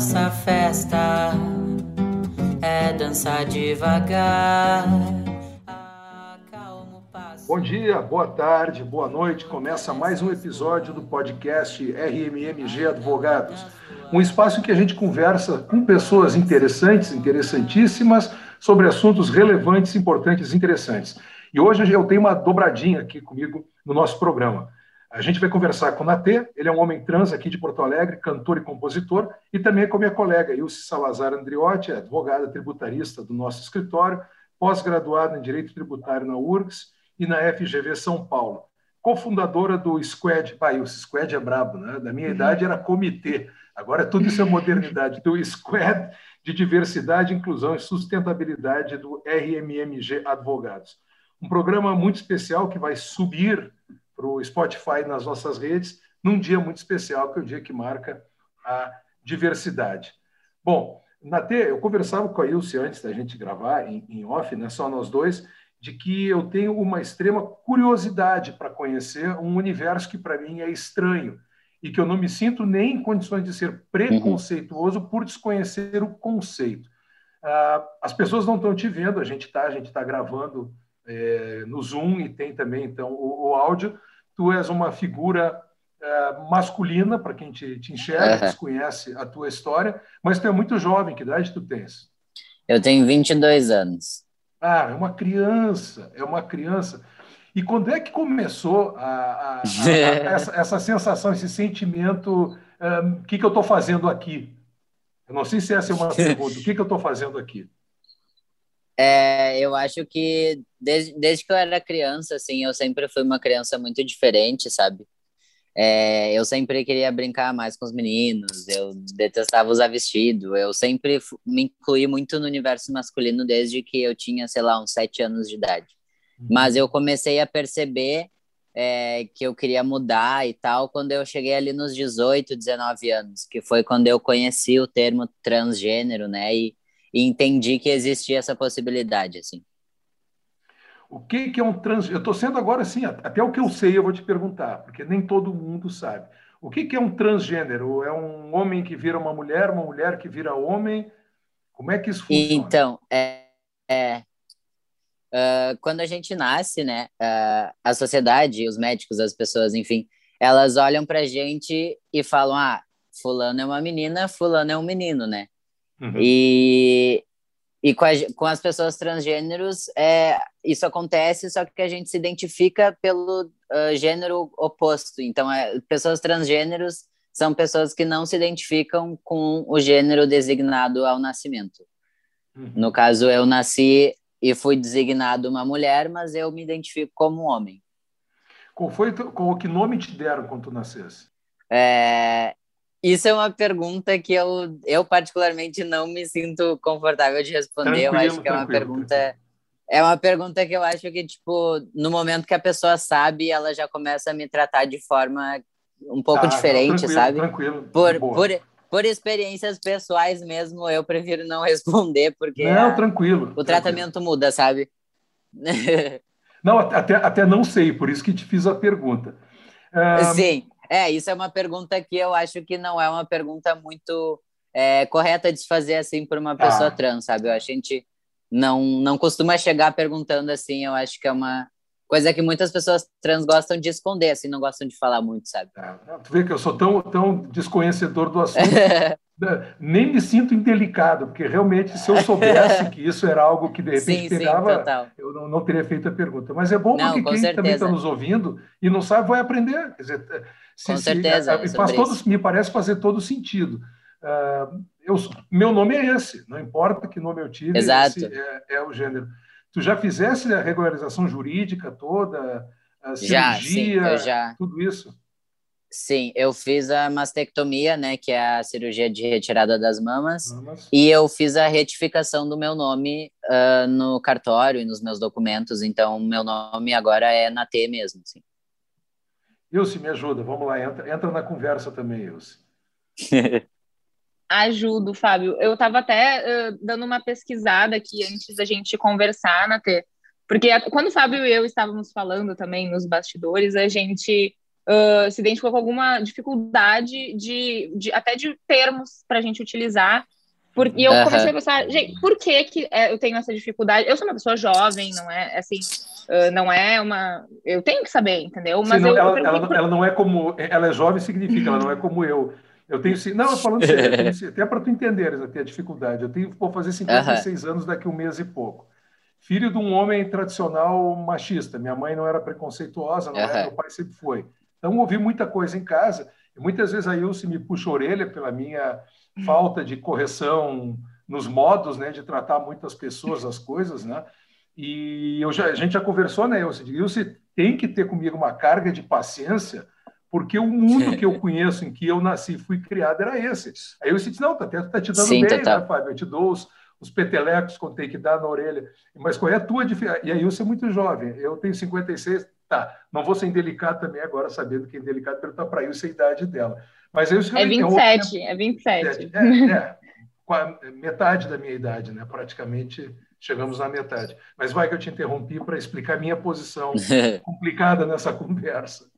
Nossa festa é dançar devagar. Bom dia, boa tarde, boa noite. Começa mais um episódio do podcast RMMG Advogados. Um espaço em que a gente conversa com pessoas interessantes, interessantíssimas, sobre assuntos relevantes, importantes e interessantes. E hoje eu tenho uma dobradinha aqui comigo no nosso programa. A gente vai conversar com o Natê, ele é um homem trans aqui de Porto Alegre, cantor e compositor, e também com a minha colega Ilse Salazar Andriotti, advogada tributarista do nosso escritório, pós-graduada em Direito Tributário na URGS e na FGV São Paulo. Cofundadora do Squad, pai, o Squad é brabo, né? Da minha idade era comitê, agora tudo isso é modernidade, do Squad de Diversidade, Inclusão e Sustentabilidade do RMMG Advogados. Um programa muito especial que vai subir para o Spotify nas nossas redes, num dia muito especial, que é o dia que marca a diversidade. Bom, Natê, eu conversava com a Ilse antes da gente gravar em, em off, né, só nós dois, de que eu tenho uma extrema curiosidade para conhecer um universo que para mim é estranho e que eu não me sinto nem em condições de ser preconceituoso uhum. por desconhecer o conceito. Ah, as pessoas não estão te vendo, a gente está, a gente está gravando é, no Zoom e tem também então o, o áudio, tu és uma figura uh, masculina, para quem te, te enxerga, uhum. desconhece a tua história, mas tu é muito jovem, que idade tu tens? Eu tenho 22 anos. Ah, é uma criança, é uma criança. E quando é que começou a, a, a, essa, essa, sensação, esse sentimento, o um, que, que eu estou fazendo aqui? Eu não sei se essa é uma pergunta, o que, que eu estou fazendo aqui? É, eu acho que desde, desde que eu era criança, assim, eu sempre fui uma criança muito diferente, sabe? É, eu sempre queria brincar mais com os meninos, eu detestava usar vestido, eu sempre me incluí muito no universo masculino desde que eu tinha, sei lá, uns sete anos de idade. Uhum. Mas eu comecei a perceber é, que eu queria mudar e tal quando eu cheguei ali nos 18, 19 anos, que foi quando eu conheci o termo transgênero, né? E, e entendi que existia essa possibilidade, assim. O que, que é um trans... Eu estou sendo agora assim, até o que eu sei eu vou te perguntar, porque nem todo mundo sabe. O que, que é um transgênero? É um homem que vira uma mulher, uma mulher que vira homem? Como é que isso funciona? Então, é, é uh, quando a gente nasce, né, uh, a sociedade, os médicos, as pessoas, enfim, elas olham para a gente e falam, ah, fulano é uma menina, fulano é um menino, né? Uhum. E, e com, a, com, as pessoas transgêneros, é, isso acontece, só que a gente se identifica pelo uh, gênero oposto. Então, é, pessoas transgêneros são pessoas que não se identificam com o gênero designado ao nascimento. Uhum. No caso, eu nasci e fui designado uma mulher, mas eu me identifico como um homem. Qual foi qual que nome te deram quando tu nascesse? É, isso é uma pergunta que eu, eu particularmente não me sinto confortável de responder. Tranquilo, eu acho que é uma pergunta é uma pergunta que eu acho que tipo no momento que a pessoa sabe, ela já começa a me tratar de forma um pouco ah, diferente, tranquilo, sabe? Tranquilo. Por, por por experiências pessoais mesmo, eu prefiro não responder porque não, tranquilo, o tratamento muda, sabe? não, até, até não sei, por isso que te fiz a pergunta. Um... Sim. É, isso é uma pergunta que eu acho que não é uma pergunta muito é, correta de se fazer assim por uma pessoa ah. trans, sabe? Eu acho que a gente não, não costuma chegar perguntando assim, eu acho que é uma coisa que muitas pessoas trans gostam de esconder, assim, não gostam de falar muito, sabe? É, tu vê que eu sou tão, tão desconhecedor do assunto, né? nem me sinto indelicado, porque realmente se eu soubesse que isso era algo que de repente sim, pegava, sim, eu não, não, teria feito a pergunta. Mas é bom não, porque quem certeza. também está nos ouvindo e não sabe vai aprender. Quer dizer, se, Com certeza. Se, faz todos, me parece fazer todo sentido. Uh, eu, meu nome é esse, não importa que nome eu tive, Exato. esse é, é, o gênero. Tu já fizesse a regularização jurídica toda, a cirurgia, já, sim, já. tudo isso? Sim, eu fiz a mastectomia, né, que é a cirurgia de retirada das mamas, mamas. e eu fiz a retificação do meu nome uh, no cartório e nos meus documentos, então meu nome agora é Natê mesmo, sim. Ilse, me ajuda, vamos lá, entra, entra na conversa também, Ilse. Ajudo, Fábio. Eu estava até uh, dando uma pesquisada aqui antes da gente conversar, Natê, porque quando o Fábio e eu estávamos falando também nos bastidores, a gente uh, se identificou com alguma dificuldade de, de até de termos para a gente utilizar. Por, e eu comecei a pensar, gente, por que, que é, eu tenho essa dificuldade? Eu sou uma pessoa jovem, não é assim, uh, não é uma. Eu tenho que saber, entendeu? Mas Sim, não, eu, ela, eu ela, por... ela, não é como. Ela é jovem, significa, ela não é como eu. Eu tenho. Não, falando sério, tenho, até para tu entenderes até a dificuldade. Eu tenho, vou fazer 56 anos daqui a um mês e pouco. Filho de um homem tradicional machista. Minha mãe não era preconceituosa, não era, meu pai sempre foi. Então, ouvi muita coisa em casa. E muitas vezes a Ilse me puxa a orelha pela minha falta de correção nos modos né, de tratar muitas pessoas, as coisas, né? E eu já, a gente já conversou, né, Ilse? Ilse tem que ter comigo uma carga de paciência, porque o mundo que eu conheço, em que eu nasci e fui criado, era esse. Aí eu disse, não, tá, tá te dando Sim, bem, né, Fábio? Eu te dou os, os petelecos quando tem que dar na orelha. Mas qual é a tua diferença? E aí você é muito jovem. Eu tenho 56, tá. Não vou ser indelicado também agora, sabendo que é indelicado perguntar para Ilse a idade dela. Mas eu é 27, é 27. É, é, metade da minha idade, né? Praticamente chegamos na metade. Mas vai que eu te interrompi para explicar minha posição complicada nessa conversa.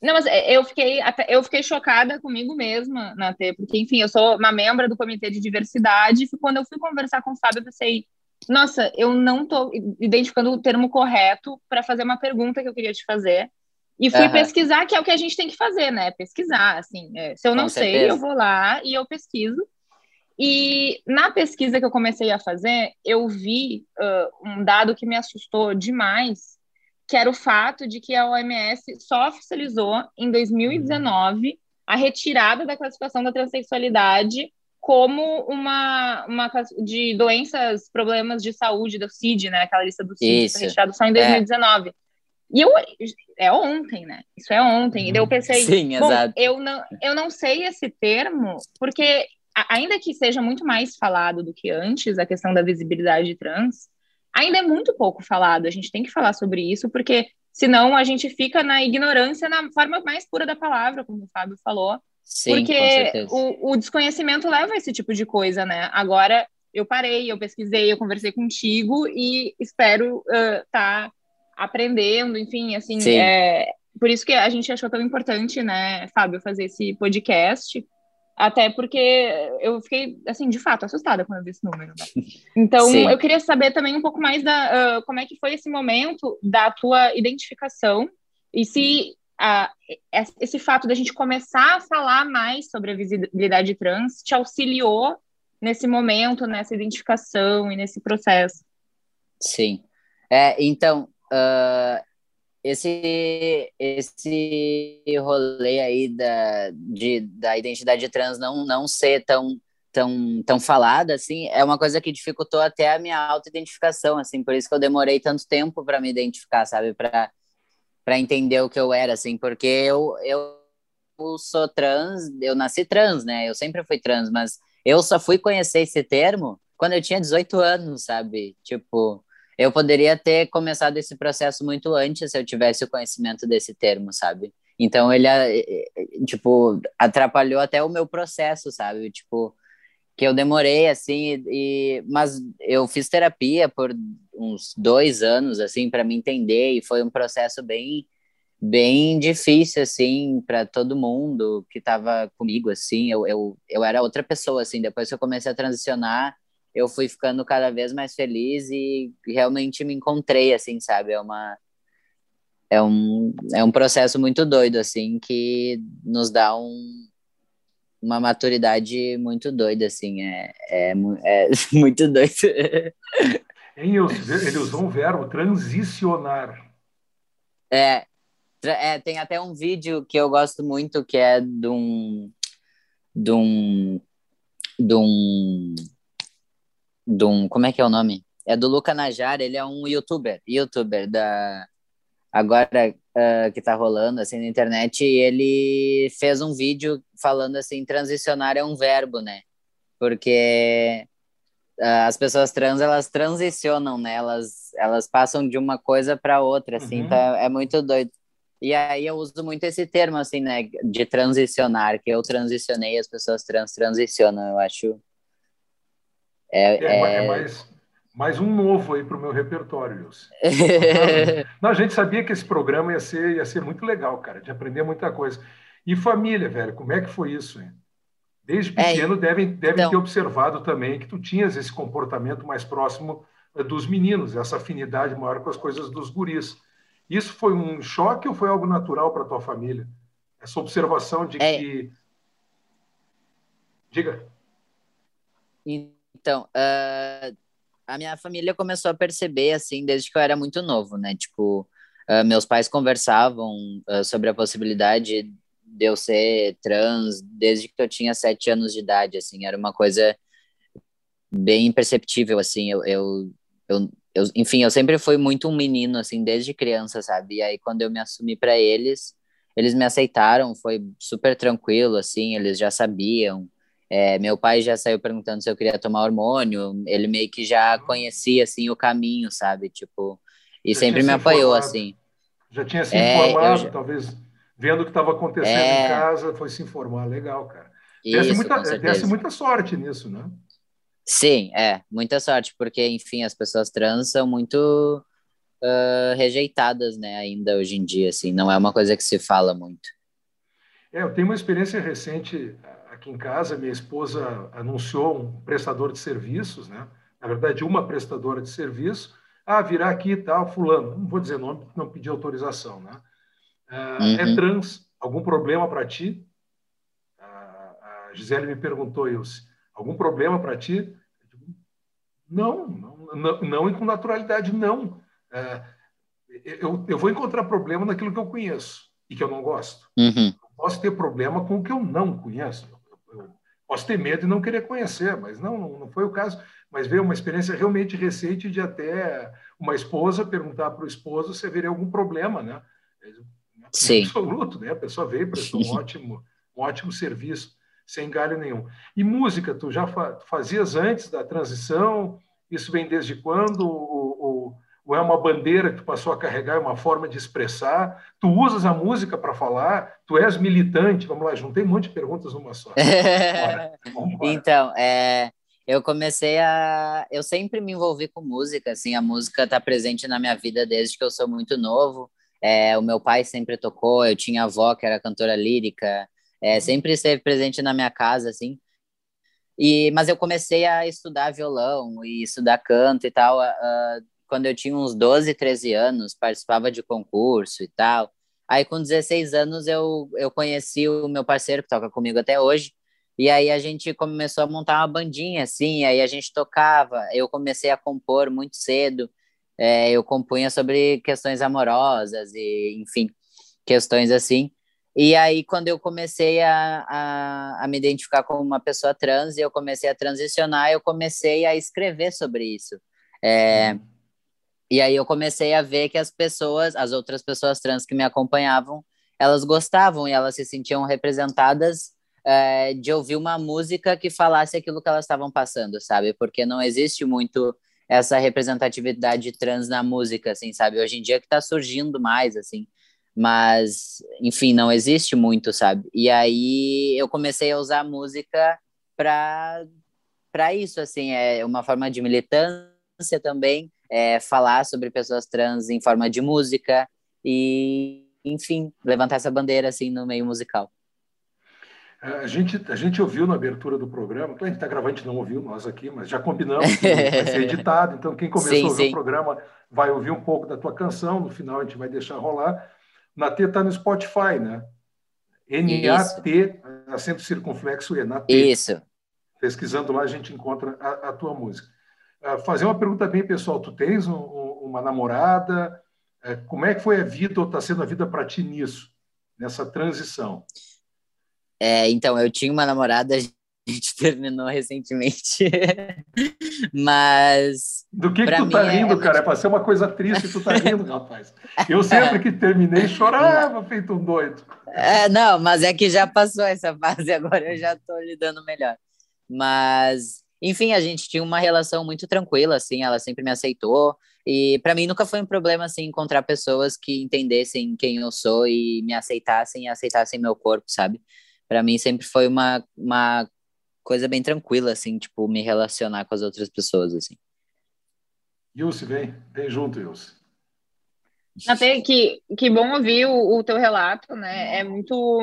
Não, mas é, eu fiquei, eu fiquei chocada comigo mesma, Natê, porque, enfim, eu sou uma membro do Comitê de Diversidade, e quando eu fui conversar com o Fábio, eu pensei, nossa, eu não estou identificando o termo correto para fazer uma pergunta que eu queria te fazer. E fui uhum. pesquisar, que é o que a gente tem que fazer, né? Pesquisar, assim. É, se eu não sei, eu vou lá e eu pesquiso. E na pesquisa que eu comecei a fazer, eu vi uh, um dado que me assustou demais, que era o fato de que a OMS só oficializou em 2019 a retirada da classificação da transexualidade como uma, uma de doenças, problemas de saúde do CID, né? Aquela lista do CID, foi retirado só em 2019. É. E eu, é ontem, né? Isso é ontem. E daí eu pensei, Sim, bom, exato. eu não, eu não sei esse termo, porque ainda que seja muito mais falado do que antes, a questão da visibilidade trans, ainda é muito pouco falado. A gente tem que falar sobre isso, porque senão a gente fica na ignorância na forma mais pura da palavra, como o Fábio falou. Sim, porque o, o desconhecimento leva a esse tipo de coisa, né? Agora eu parei, eu pesquisei, eu conversei contigo e espero estar uh, tá aprendendo, enfim, assim, é, por isso que a gente achou tão importante, né, Fábio, fazer esse podcast, até porque eu fiquei, assim, de fato, assustada quando eu vi esse número. Né? Então, Sim. eu queria saber também um pouco mais da uh, como é que foi esse momento da tua identificação e se uh, esse fato da gente começar a falar mais sobre a visibilidade trans te auxiliou nesse momento, nessa identificação e nesse processo. Sim. É, então, uh, esse, esse rolê aí da, de, da identidade trans não, não ser tão, tão, tão falada, assim, é uma coisa que dificultou até a minha auto-identificação, assim, por isso que eu demorei tanto tempo para me identificar, sabe, para para entender o que eu era, assim, porque eu, eu sou trans, eu nasci trans, né, eu sempre fui trans, mas eu só fui conhecer esse termo quando eu tinha 18 anos, sabe, tipo, eu poderia ter começado esse processo muito antes se eu tivesse o conhecimento desse termo, sabe? Então ele, tipo, atrapalhou até o meu processo, sabe? Tipo, que eu demorei, assim, e, mas eu fiz terapia por uns dois anos, assim, para me entender, e foi um processo bem, bem difícil, assim, para todo mundo que estava comigo, assim, eu, eu, eu era outra pessoa, assim, depois que eu comecei a transicionar, eu fui ficando cada vez mais feliz e realmente me encontrei, assim, sabe? É uma é um, é um processo muito doido, assim, que nos dá um, uma maturidade muito doida, assim, é, é, é muito doido. Hein, ele usou um verbo, transicionar. É, é, tem até um vídeo que eu gosto muito, que é de um, de um, de um de um, como é que é o nome? É do Luca Najar, ele é um youtuber, youtuber da agora uh, que tá rolando assim na internet, e ele fez um vídeo falando assim, transicionar é um verbo, né? Porque uh, as pessoas trans, elas transicionam, né? Elas, elas passam de uma coisa para outra, assim, uhum. tá, é muito doido. E aí eu uso muito esse termo, assim, né, de transicionar, que eu transicionei, as pessoas trans transicionam, eu acho é, é, é, é, mais, Mais um novo aí para o meu repertório, Wilson. Não, a gente sabia que esse programa ia ser, ia ser muito legal, cara, de aprender muita coisa. E família, velho, como é que foi isso, hein? Desde é, pequeno é, devem, devem então... ter observado também que tu tinhas esse comportamento mais próximo eh, dos meninos, essa afinidade maior com as coisas dos guris. Isso foi um choque ou foi algo natural para tua família? Essa observação de é... que. Diga. Então, uh, a minha família começou a perceber, assim, desde que eu era muito novo, né? Tipo, uh, meus pais conversavam uh, sobre a possibilidade de eu ser trans desde que eu tinha sete anos de idade, assim, era uma coisa bem imperceptível, assim, eu, eu, eu, eu, enfim, eu sempre fui muito um menino, assim, desde criança, sabe, e aí quando eu me assumi para eles, eles me aceitaram, foi super tranquilo, assim, eles já sabiam, é, meu pai já saiu perguntando se eu queria tomar hormônio, ele meio que já conhecia, assim, o caminho, sabe, tipo, e já sempre me apoiou, informado. assim. Já tinha se é, informado, já... talvez vendo o que estava acontecendo é... em casa, foi se informar. Legal, cara. Isso, muita, desse muita sorte nisso, né? Sim, é, muita sorte, porque, enfim, as pessoas trans são muito uh, rejeitadas, né, ainda hoje em dia, assim, não é uma coisa que se fala muito. É, eu tenho uma experiência recente aqui em casa, minha esposa anunciou um prestador de serviços, né, na verdade, uma prestadora de serviço, ah, virá aqui e tal, fulano, não vou dizer nome, não pedi autorização, né, Uh, uhum. É trans, algum problema para ti? A Gisele me perguntou, Ilse, algum problema para ti? Não, não, não, não, e com naturalidade, não. Uh, eu, eu vou encontrar problema naquilo que eu conheço e que eu não gosto. Uhum. posso ter problema com o que eu não conheço. Posso ter medo e não querer conhecer, mas não, não foi o caso. Mas veio uma experiência realmente recente de até uma esposa perguntar para o esposo se haveria algum problema, né? Sim. absoluto, né? A pessoa veio, prestou um ótimo, um ótimo serviço, sem galho nenhum. E música, tu já fazias antes da transição? Isso vem desde quando? Ou, é uma bandeira que tu passou a carregar, é uma forma de expressar? Tu usas a música para falar? Tu és militante? Vamos lá, juntei um monte de perguntas numa só. então, é, eu comecei a. Eu sempre me envolvi com música, assim, a música está presente na minha vida desde que eu sou muito novo. É, o meu pai sempre tocou, eu tinha avó que era cantora lírica, é, uhum. sempre esteve presente na minha casa, assim. E, mas eu comecei a estudar violão e estudar canto e tal uh, quando eu tinha uns 12, 13 anos, participava de concurso e tal. Aí com 16 anos eu, eu conheci o meu parceiro que toca comigo até hoje. E aí a gente começou a montar uma bandinha, assim, aí a gente tocava. Eu comecei a compor muito cedo é, eu compunha sobre questões amorosas e, enfim, questões assim. E aí, quando eu comecei a, a, a, me identificar como uma pessoa trans e eu comecei a transicionar, eu comecei a escrever sobre isso. É, uhum. E aí eu comecei a ver que as pessoas, as outras pessoas trans que me acompanhavam, elas gostavam e elas se sentiam representadas é, de ouvir uma música que falasse aquilo que elas estavam passando, sabe? Porque não existe muito essa representatividade trans na música, assim, sabe? Hoje em dia que tá surgindo mais, assim, mas, enfim, não existe muito, sabe? E aí eu comecei a usar a música para para isso, assim, é uma forma de militância também, é falar sobre pessoas trans em forma de música e, enfim, levantar essa bandeira, assim, no meio musical. A gente, a gente ouviu na abertura do programa, a gente está gravando, a gente não ouviu nós aqui, mas já combinamos que vai ser editado, então quem começou sim, a ouvir sim. o programa vai ouvir um pouco da tua canção, no final a gente vai deixar rolar. Natê está no Spotify, né? N-A-T, acento circunflexo E, Natê. Isso. Pesquisando lá a gente encontra a, a tua música. Uh, fazer uma pergunta bem pessoal, tu tens um, um, uma namorada? Uh, como é que foi a vida, ou está sendo a vida para ti nisso, nessa transição? É, então, eu tinha uma namorada, a gente terminou recentemente. Mas. Do que, que tu tá rindo, é, cara? É para ser uma coisa triste, tu tá rindo, rapaz. Eu sempre que terminei chorava, feito um doido. É, não, mas é que já passou essa fase, agora eu já tô lidando melhor. Mas, enfim, a gente tinha uma relação muito tranquila, assim, ela sempre me aceitou. E para mim nunca foi um problema, assim, encontrar pessoas que entendessem quem eu sou e me aceitassem e aceitassem meu corpo, sabe? para mim sempre foi uma, uma coisa bem tranquila, assim, tipo, me relacionar com as outras pessoas, assim. Ilse, vem, vem junto, Ilse. Até que, que bom ouvir o, o teu relato, né? É muito.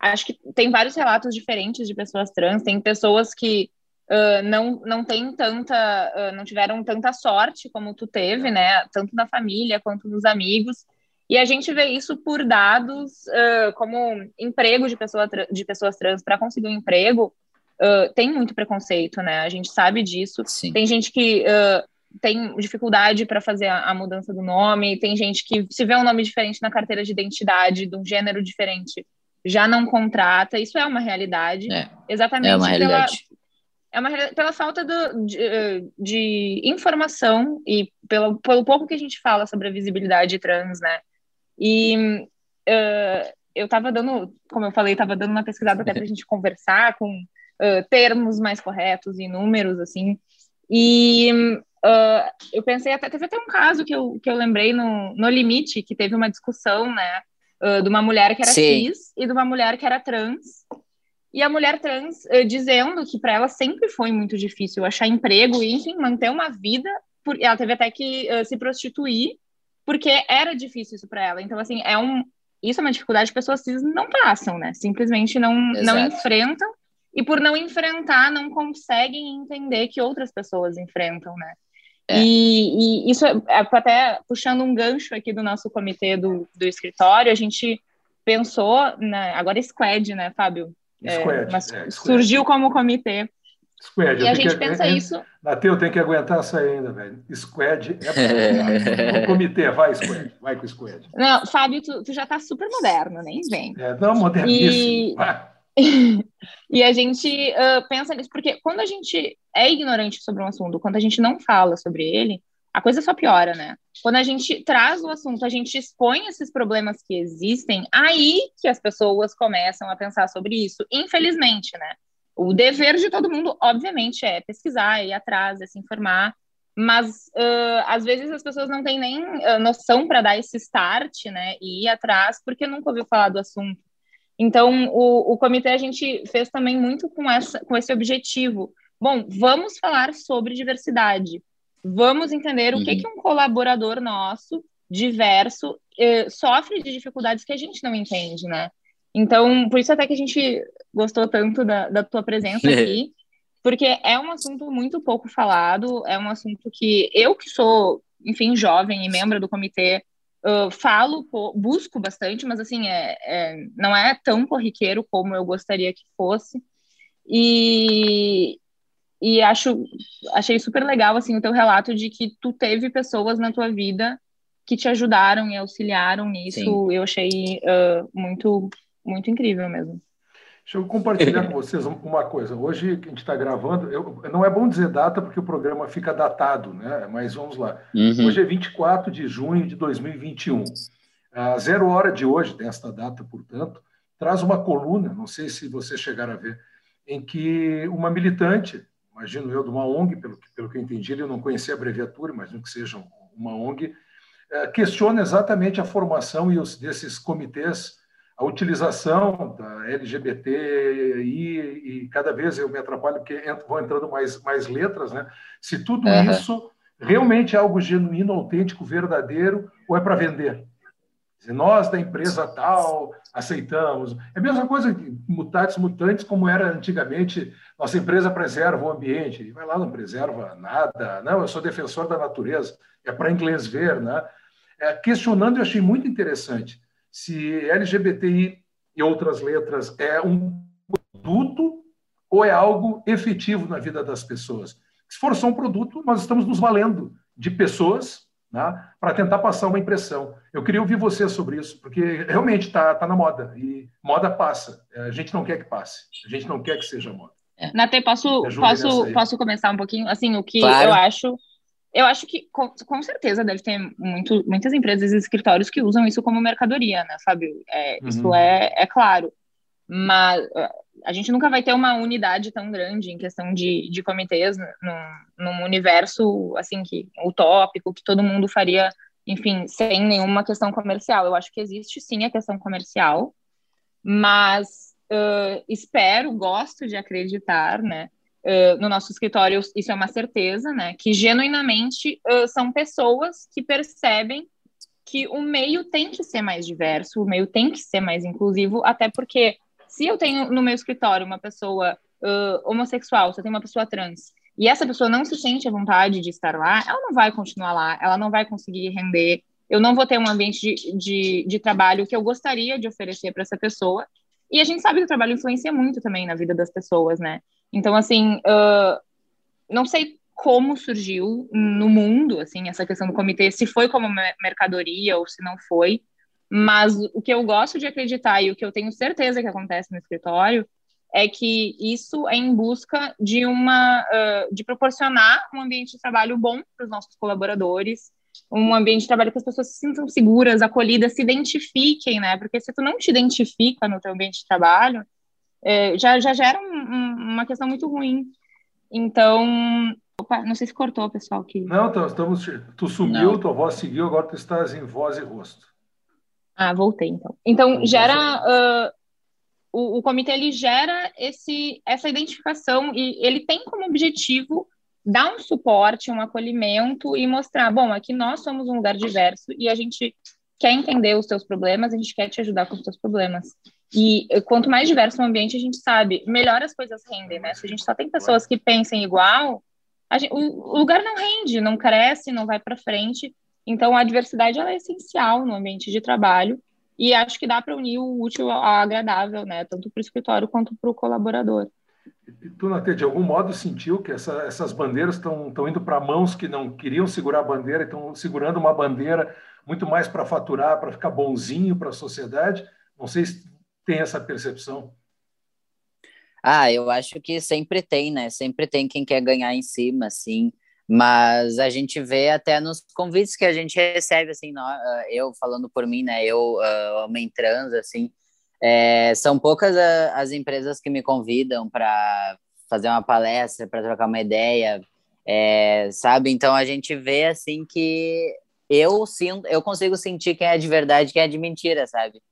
Acho que tem vários relatos diferentes de pessoas trans. Tem pessoas que uh, não, não têm tanta. Uh, não tiveram tanta sorte como tu teve, né? Tanto na família quanto nos amigos. E a gente vê isso por dados uh, como emprego de, pessoa de pessoas trans para conseguir um emprego. tem muito preconceito, né? A gente sabe disso. Sim. Tem gente que tem dificuldade para fazer a, a, mudança do nome, tem gente que se vê um nome diferente na carteira de identidade, de um gênero diferente, já não contrata. Isso é uma realidade. É, exatamente é uma realidade. É uma, pela falta do, de, de, informação e pelo, pelo pouco que a gente fala sobre a visibilidade trans, né? E uh, eu estava dando, como eu falei, estava dando uma pesquisada até para a gente conversar com uh, termos mais corretos e números, assim. E Uh, eu pensei até teve até um caso que eu, que eu lembrei no, no limite que teve uma discussão né de uma mulher que era Sim. cis e de uma mulher que era trans e a mulher trans uh, dizendo que para ela sempre foi muito difícil achar emprego e enfim manter uma vida por, ela teve até que se prostituir porque era difícil isso para ela então assim é um isso é uma dificuldade que pessoas cis não passam né simplesmente não Exato. não enfrentam e por não enfrentar não conseguem entender que outras pessoas enfrentam né é. E, e, isso, é, até puxando um gancho aqui do nosso comitê do, do escritório, a gente pensou, na, agora Squad, né, Fábio? Squad, é, mas é, surgiu como comitê. Squad, e a gente que, pensa é, isso. Nateu, tem que aguentar essa ainda, velho. Squad é. o comitê, vai, Squad, vai com o Squad. Não, Fábio, tu, tu já tá super moderno, nem vem. É, não, moderníssimo. E... E a gente uh, pensa nisso, porque quando a gente é ignorante sobre um assunto, quando a gente não fala sobre ele, a coisa só piora, né? Quando a gente traz o assunto, a gente expõe esses problemas que existem, aí que as pessoas começam a pensar sobre isso, infelizmente, né? O dever de todo mundo, obviamente, é pesquisar, ir atrás, é se informar, mas uh, às vezes as pessoas não têm nem uh, noção para dar esse start, né? E ir atrás, porque nunca ouviu falar do assunto. Então, o, o comitê a gente fez também muito com, essa, com esse objetivo. Bom, vamos falar sobre diversidade. Vamos entender uhum. o que, uhum. que um colaborador nosso, diverso, eh, sofre de dificuldades que a gente não entende, né? Então, por isso até que a gente gostou tanto da, da tua presença aqui, porque é um assunto muito pouco falado, é um assunto que eu que sou, enfim, jovem e membro do comitê, Uh, falo, busco bastante, mas assim, é, é, não é tão corriqueiro como eu gostaria que fosse. E, e acho, achei super legal assim, o teu relato de que tu teve pessoas na tua vida que te ajudaram e auxiliaram nisso. Sim. Eu achei uh, muito, muito incrível mesmo. Deixa eu compartilhar com vocês uma coisa. Hoje que a gente está gravando, eu, não é bom dizer data porque o programa fica datado, né? Mas vamos lá. Uhum. Hoje é 24 de junho de 2021. A zero hora de hoje, desta data, portanto, traz uma coluna, não sei se vocês chegaram a ver, em que uma militante, imagino eu, de uma ONG, pelo, pelo que eu entendi, eu não conhecia a abreviatura, imagino que seja uma ONG, eh, questiona exatamente a formação e os, desses comitês a utilização da LGBT e, e, cada vez eu me atrapalho porque vão entrando mais, mais letras, né? Se tudo uhum. isso realmente é algo genuíno, autêntico, verdadeiro ou é para vender? Nós da empresa tal aceitamos. É a mesma coisa que mutatis mutantes, como era antigamente, nossa empresa preserva o ambiente. Vai lá, não preserva nada. Não, eu sou defensor da natureza. É para inglês ver, né? É, questionando, eu achei muito interessante se LGBTI e outras letras é um produto ou é algo efetivo na vida das pessoas. Se for só um produto, nós estamos nos valendo de pessoas né, para tentar passar uma impressão. Eu queria ouvir você sobre isso, porque realmente está tá na moda e moda passa. A gente não quer que passe, a gente não quer que seja moda. É. Nate, posso, posso, posso começar um pouquinho? Assim, o que claro. eu acho eu acho que com, com, certeza deve ter muito, muitas empresas e escritórios que usam isso como mercadoria, né, Fábio? É, uhum. Isso é, é claro. Mas a gente nunca vai ter uma unidade tão grande em questão de, de comitês num, num universo assim que utópico que todo mundo faria, enfim, sem nenhuma questão comercial. Eu acho que existe sim a questão comercial, mas uh, espero, gosto de acreditar, né, uh, no nosso escritório isso é uma certeza, né? Que genuinamente uh, são pessoas que percebem que o meio tem que ser mais diverso, o meio tem que ser mais inclusivo, até porque se eu tenho no meu escritório uma pessoa uh, homossexual, se eu tenho uma pessoa trans, e essa pessoa não se sente à vontade de estar lá, ela não vai continuar lá, ela não vai conseguir render, eu não vou ter um ambiente de, de, de trabalho que eu gostaria de oferecer para essa pessoa. E a gente sabe que o trabalho influencia muito também na vida das pessoas, né? Então, assim, uh, não sei como surgiu no mundo, assim, essa questão do comitê, se foi como mercadoria ou se não foi, mas o que eu gosto de acreditar e o que eu tenho certeza que acontece no escritório é que isso é em busca de uma uh, de proporcionar um ambiente de trabalho bom para os nossos colaboradores, um ambiente de trabalho que as pessoas se sintam seguras, acolhidas, se identifiquem, né? Porque se tu não te identifica no teu ambiente de trabalho, é, já, já gera um, um, uma questão muito ruim. Então, opa, não sei se cortou, pessoal. Que... Não, estamos, tu sumiu, não. tua voz seguiu, agora tu estás em voz e rosto. Ah, voltei então. Então, gera. Uh, o, o comitê ele gera esse, essa identificação e ele tem como objetivo dar um suporte, um acolhimento e mostrar, bom, aqui nós somos um lugar diverso e a gente quer entender os teus problemas, a gente quer te ajudar com os teus problemas. E quanto mais diverso o ambiente, a gente sabe, melhor as coisas rendem, né? Se a gente só tem pessoas que pensem igual, gente, o, lugar não rende, não cresce, não vai para frente. Então, a diversidade é essencial no ambiente de trabalho e acho que dá para unir o útil ao agradável, né? Tanto para o escritório quanto para o colaborador. E tu, Natê, de algum modo sentiu que essa, essas bandeiras estão indo para mãos que não queriam segurar a bandeira e estão segurando uma bandeira muito mais para faturar, para ficar bonzinho para a sociedade? Não sei se tem essa percepção. Ah, eu acho que sempre tem, né? Sempre tem quem quer ganhar em cima, assim. Mas a gente vê até nos convites que a gente recebe, assim, ah, eu falando por mim, né? Eu, uh, homem trans, assim, é, são poucas as empresas que me convidam para fazer uma palestra, para trocar uma ideia, é, sabe? Então a gente vê, assim, que eu sinto, eu consigo sentir quem é de verdade, quem é de mentira, sabe?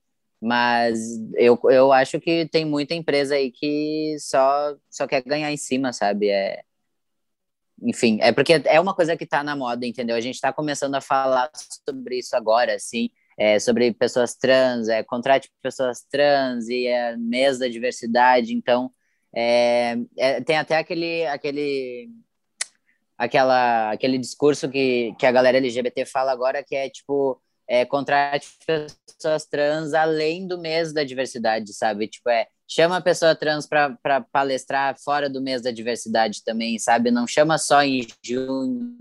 Mas eu, eu acho que tem muita empresa aí que só, só quer ganhar em cima, sabe? É, enfim, é porque é uma coisa que está na moda, entendeu? A gente está começando a falar sobre isso agora, assim, é, sobre pessoas trans, é, contrato de pessoas trans e é, mês da diversidade, então é, é, tem até aquele, aquele, aquela, aquele discurso que, que a galera LGBT fala agora, que é tipo, é, contrate pessoas trans além do mês da diversidade, sabe? Tipo, é chama a pessoa trans para palestrar fora do mês da diversidade também, sabe? Não chama só em junho,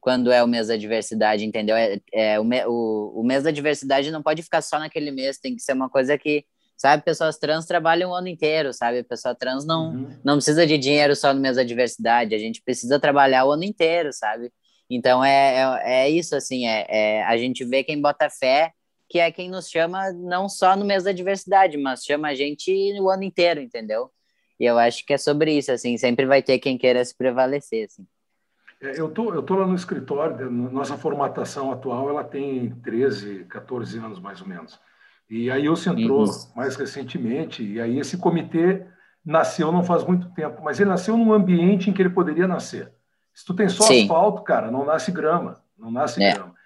quando é o mês da diversidade, entendeu? É, é o, o, o mês da diversidade não pode ficar só naquele mês, tem que ser uma coisa que, sabe, pessoas trans trabalham o ano inteiro, sabe? A pessoa trans não, uhum. não precisa de dinheiro só no mês da diversidade, a gente precisa trabalhar o ano inteiro, sabe? Então é, é, é isso, assim, é, é, a gente vê quem bota fé que é quem nos chama não só no mês da diversidade, mas chama a gente o ano inteiro, entendeu? E eu acho que é sobre isso, assim, sempre vai ter quem queira se prevalecer, assim. É, eu tô, eu tô lá no escritório, nossa formatação atual, ela tem 13, 14 anos mais ou menos. E aí você entrou uhum. mais recentemente, e aí esse comitê nasceu não faz muito tempo, mas ele nasceu num ambiente em que ele poderia nascer. Se tu tem só Sim. asfalto, cara, não nasce grama, não nasce é. grama.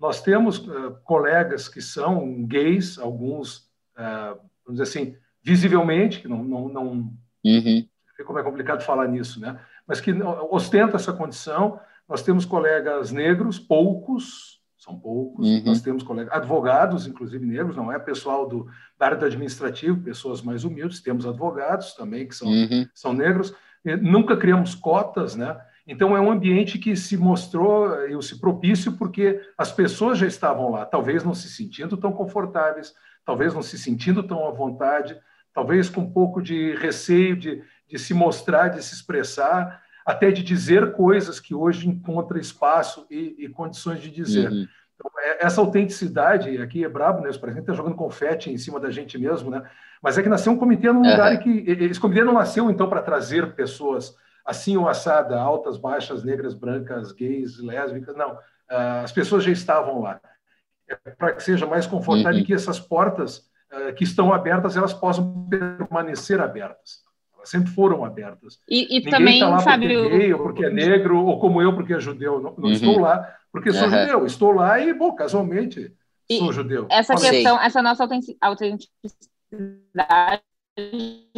Nós temos uh, colegas que são gays, alguns, uh, vamos dizer assim, visivelmente, que não, não, não uhum. como é complicado falar nisso, né? Mas que ostentam essa condição. Nós temos colegas negros, poucos, são poucos. Uhum. Nós temos colegas, advogados, inclusive negros, não é pessoal do, da área do administrativo, pessoas mais humildes. Temos advogados também que são, uhum. são negros. E nunca criamos cotas, né? Então, é um ambiente que se mostrou eu, se propício porque as pessoas já estavam lá, talvez não se sentindo tão confortáveis, talvez não se sentindo tão à vontade, talvez com um pouco de receio de, de se mostrar, de se expressar, até de dizer coisas que hoje encontra espaço e, e condições de dizer. Uhum. Então, é, essa autenticidade, aqui é brabo, né? Os presidentes estão jogando confete em cima da gente mesmo, né? Mas é que nasceu um comitê num uhum. lugar que. Esse comitê não nasceu, então, para trazer pessoas assim ou assada, altas, baixas, negras, brancas, gays, lésbicas, não. Uh, as pessoas já estavam lá. É para que seja mais confortável uhum. e que essas portas uh, que estão abertas, elas possam permanecer abertas. elas sempre foram abertas. E, e também, tá lá Fábio... porque é gay, ou porque é negro, ou como eu, porque é judeu. Não, não Uhum. estou lá porque sou Uhum. judeu. Estou lá e, bom, casualmente, E sou judeu. Essa questão, essa nossa autentic- autenticidade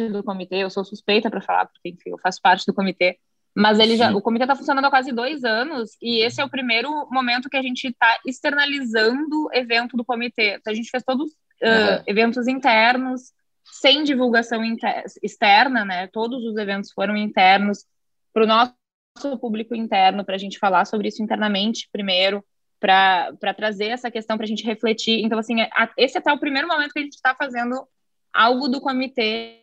do comitê, eu sou suspeita para falar, porque enfim, eu faço parte do comitê, mas ele já, o comitê está funcionando há quase dois anos e esse é o primeiro momento que a gente está externalizando evento do comitê. Então, a gente fez todos uh, Uhum. eventos internos, sem divulgação inter- externa, né? Todos os eventos foram internos para o nosso público interno, para a gente falar sobre isso internamente primeiro, para trazer essa questão para a gente refletir. Então, assim, a- esse é até o primeiro momento que a gente está fazendo algo do comitê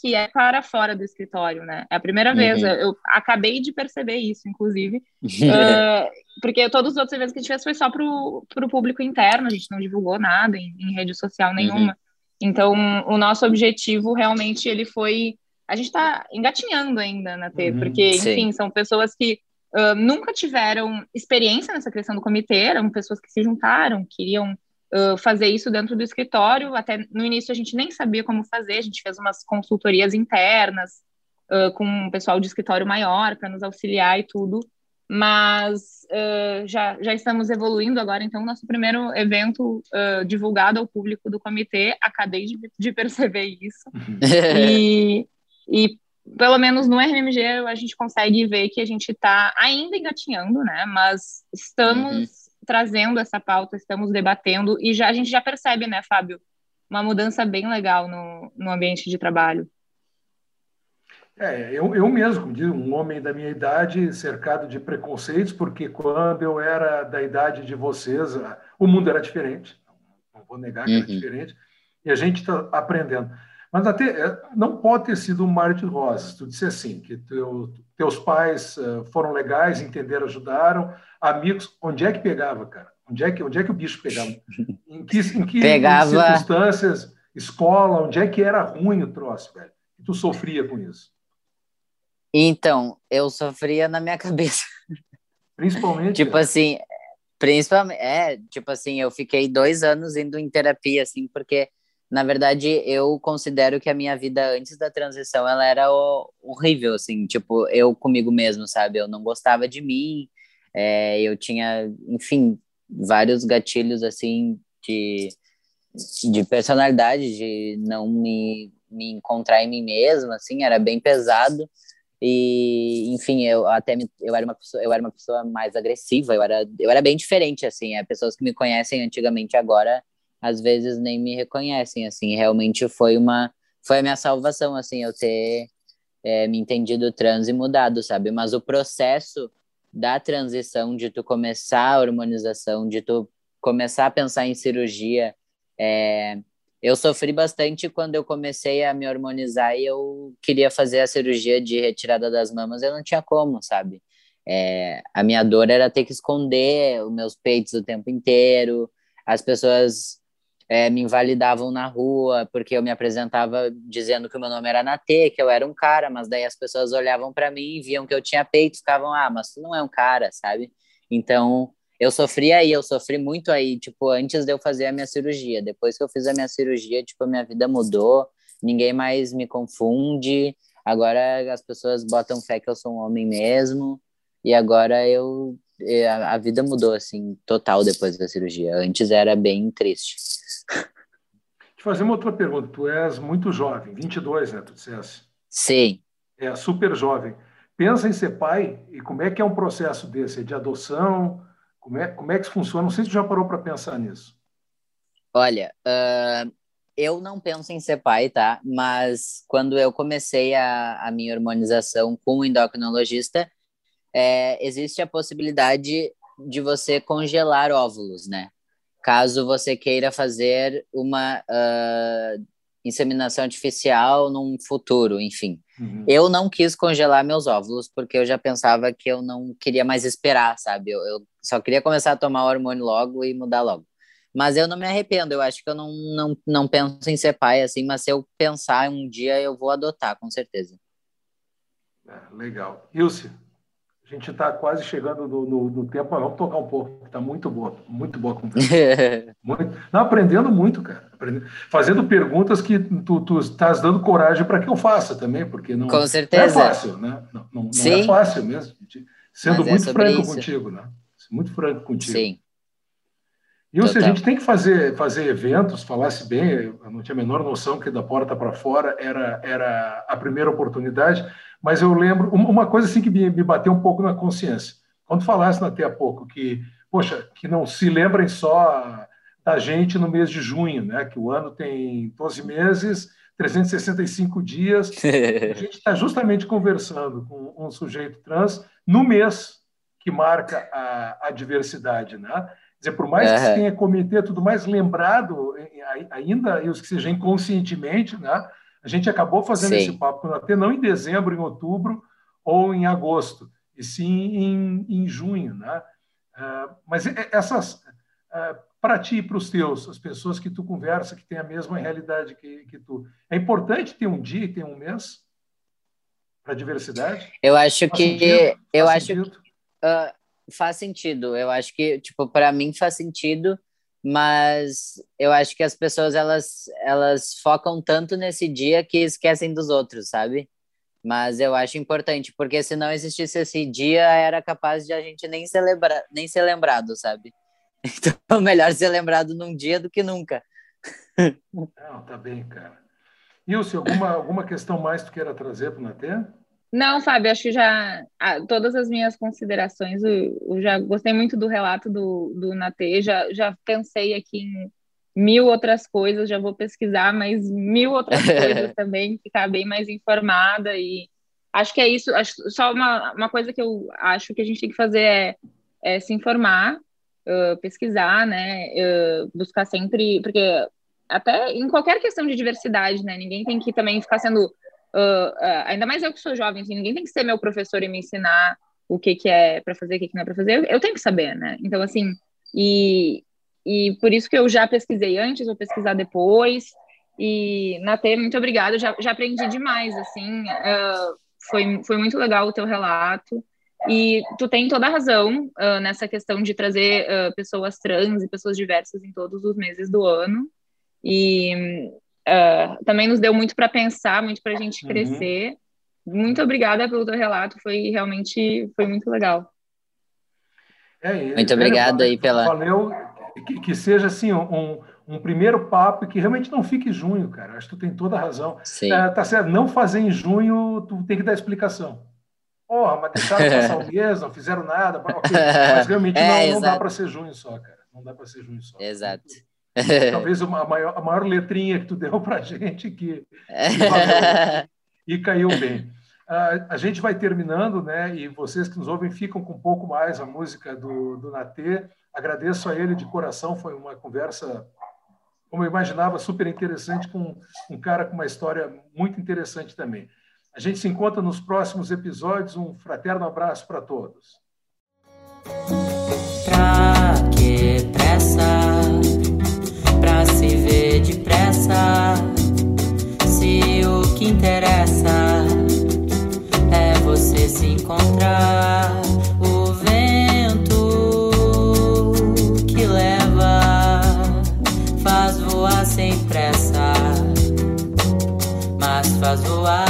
que é para fora do escritório, né? É a primeira vez, Uhum. eu, eu acabei de perceber isso, inclusive, ah, porque todos os outros eventos que a gente fez foi só para o público interno, a gente não divulgou nada em, em rede social nenhuma. Então, o nosso objetivo realmente ele foi. A gente está engatinhando ainda na T, Uhum, porque, sim. enfim, são pessoas que ah, nunca tiveram experiência nessa questão do comitê, eram pessoas que se juntaram, queriam fazer isso dentro do escritório. Até no início a gente nem sabia como fazer, a gente fez umas consultorias internas ah, com o pessoal de escritório maior para nos auxiliar e tudo. Mas ah, já, já estamos evoluindo agora, então, nosso primeiro evento divulgado ao público do comitê, acabei de, de perceber isso. E, e pelo menos no RMG a gente consegue ver que a gente está ainda engatinhando, né? Mas estamos Uhum. Trazendo essa pauta, estamos debatendo e já a gente já percebe, né, Fábio, uma mudança bem legal no, no ambiente de trabalho. É, eu, eu mesmo, como diz, um homem da minha idade, cercado de preconceitos, porque quando eu era da idade de vocês, o mundo era diferente. Não vou negar que era Uhum. diferente. E a gente está aprendendo. Mas até é, não pode ter sido um mar de rosas. Tu disse assim, que teu, teus pais eh, foram legais, entenderam, ajudaram, amigos. Onde é que pegava, cara? Onde é que, onde é que o bicho pegava? Em que, em que Pegava- circunstâncias, escola, onde é que era ruim o troço, velho? E tu sofria com isso? Então, eu sofria na minha cabeça. Principalmente. Tipo assim, principalmente, é, tipo assim, eu fiquei dois anos indo em terapia, assim, porque, na verdade, eu considero que a minha vida antes da transição, ela era horrível, assim, tipo, eu comigo mesmo, sabe? Eu não gostava de mim, é, eu tinha, enfim, vários gatilhos, assim, de, de personalidade, de não me, me encontrar em mim mesmo, assim, era bem pesado. E, enfim, eu até me, eu era uma pessoa, eu era uma pessoa mais agressiva, eu era, eu era bem diferente, assim, é, pessoas que me conhecem antigamente agora, às vezes nem me reconhecem, assim, realmente foi uma, foi a minha salvação, assim, eu ter é, me entendido trans e mudado, sabe, mas o processo da transição, de tu começar a hormonização, de tu começar a pensar em cirurgia, é, eu sofri bastante quando eu comecei a me hormonizar e eu queria fazer a cirurgia de retirada das mamas, eu não tinha como, sabe? É, a minha dor era ter que esconder os meus peitos o tempo inteiro, as pessoas é, me invalidavam na rua porque eu me apresentava dizendo que o meu nome era Natê, que eu era um cara, mas daí as pessoas olhavam para mim e viam que eu tinha peito, ficavam, ah, mas tu não é um cara, sabe? Então, eu sofri aí, eu sofri muito aí, tipo, antes de eu fazer a minha cirurgia. Depois que eu fiz a minha cirurgia, tipo, a minha vida mudou, ninguém mais me confunde. Agora as pessoas botam fé que eu sou um homem mesmo. E agora eu a vida mudou assim, total depois da cirurgia. Antes era bem triste. Te fazer uma outra pergunta. Tu és muito jovem, 22, né? Tu dissesse. Sim. É super jovem. Pensa em ser pai e como é que é um processo desse? É de adoção? Como é, como é que isso funciona? Não sei se tu já parou para pensar nisso. Olha, uh, eu não penso em ser pai, tá? Mas quando eu comecei a, a minha hormonização com o endocrinologista, é, existe a possibilidade de você congelar óvulos, né? Caso você queira fazer uma uh, inseminação artificial num futuro, enfim. Uhum. Eu não quis congelar meus óvulos porque eu já pensava que eu não queria mais esperar, sabe? Eu, eu só queria começar a tomar o hormônio logo e mudar logo. Mas eu não me arrependo, eu acho que eu não, não, não penso em ser pai assim, mas se eu pensar um dia eu vou adotar, com certeza. É, legal. Ilse, A gente está quase chegando no, no, no, tempo, mas vamos tocar um pouco. Está muito boa, muito boa conversa. muito, não, aprendendo muito, cara. Aprendendo, fazendo perguntas que tu, tu estás dando coragem para que eu faça também, porque não, Com certeza. não é fácil, né? Não, não, não é fácil mesmo. Sendo é muito franco isso. contigo, né? Muito franco contigo. Sim. E se a gente tem que fazer, fazer eventos, falasse bem, eu não tinha a menor noção que da porta para fora era, era a primeira oportunidade, mas eu lembro uma coisa assim que me, me bateu um pouco na consciência. Quando falasse até há pouco que, poxa, que não se lembrem só da gente no mês de junho, né? Que o ano tem 12 meses, 365 dias. a gente está justamente conversando com um sujeito trans no mês que marca a, a diversidade, né? Dizer, por mais que se tenha comitê tudo mais lembrado ainda, e os que seja inconscientemente, né? A gente acabou fazendo sim. esse papo até não em dezembro, em outubro ou em agosto, e sim em, em junho, né? Uh, mas essas, uh, para ti e para os teus, as pessoas que tu conversa, que têm a mesma realidade que, que tu, é importante ter um dia, ter um mês para diversidade? Eu acho Faz que sentido? eu Faz acho sentido? que uh, faz sentido. Eu acho que, tipo, para mim faz sentido, mas eu acho que as pessoas elas elas focam tanto nesse dia que esquecem dos outros, sabe? Mas eu acho importante, porque se não existisse esse dia, era capaz de a gente nem celebrar, nem ser lembrado, sabe? Então, melhor ser lembrado num dia do que nunca. Não, tá bem, cara. Ilse, alguma, alguma questão mais tu queira trazer para o? Não, Fábio, acho que já ah, todas as minhas considerações, eu, eu, já gostei muito do relato do, do Natê, já, já pensei aqui em mil outras coisas, já vou pesquisar mais mil outras coisas também, ficar bem mais informada e acho que é isso, acho, só uma, uma coisa que eu acho que a gente tem que fazer é, é se informar, uh, pesquisar, né, uh, buscar sempre, porque até em qualquer questão de diversidade, né, ninguém tem que também ficar sendo Uh, uh, ainda mais eu que sou jovem, assim, ninguém tem que ser meu professor e me ensinar o que, que é para fazer, o que, que não é para fazer. Eu, eu, tenho que saber, né? Então, assim, e, e por isso que eu já pesquisei antes, vou pesquisar depois. E, Natê, muito obrigada, já, já aprendi demais, assim, uh, foi, foi muito legal o teu relato. E tu tem toda a razão nessa questão de trazer pessoas trans e pessoas diversas em todos os meses do ano. E uh, também nos deu muito para pensar, muito para a gente uhum. crescer. Uhum. Muito obrigada pelo teu relato, foi realmente foi muito legal. É, muito obrigado aí pela. Valeu, que, que seja assim um, um primeiro papo e que realmente não fique em junho, cara. Acho que tu tem toda a razão. Sim. É, tá certo, não fazer em junho, tu tem que dar explicação. Porra, mas deixaram passar o mês, não fizeram nada. Okay. Mas realmente é, não, não dá para ser junho só, cara. Não dá para ser junho só. Exato. Talvez uma, a, maior, a maior letrinha que tu deu para a gente que, que e caiu bem. Uh, a gente vai terminando, né? E vocês que nos ouvem ficam com um pouco mais a música do, do Natê. Agradeço a ele de coração, foi uma conversa, como eu imaginava, super interessante com um cara com uma história muito interessante também. A gente se encontra nos próximos episódios. Um fraterno abraço para todos. Pra que pressa? Depressa. Se o que interessa é você se encontrar, o vento que leva faz voar sem pressa, mas faz voar.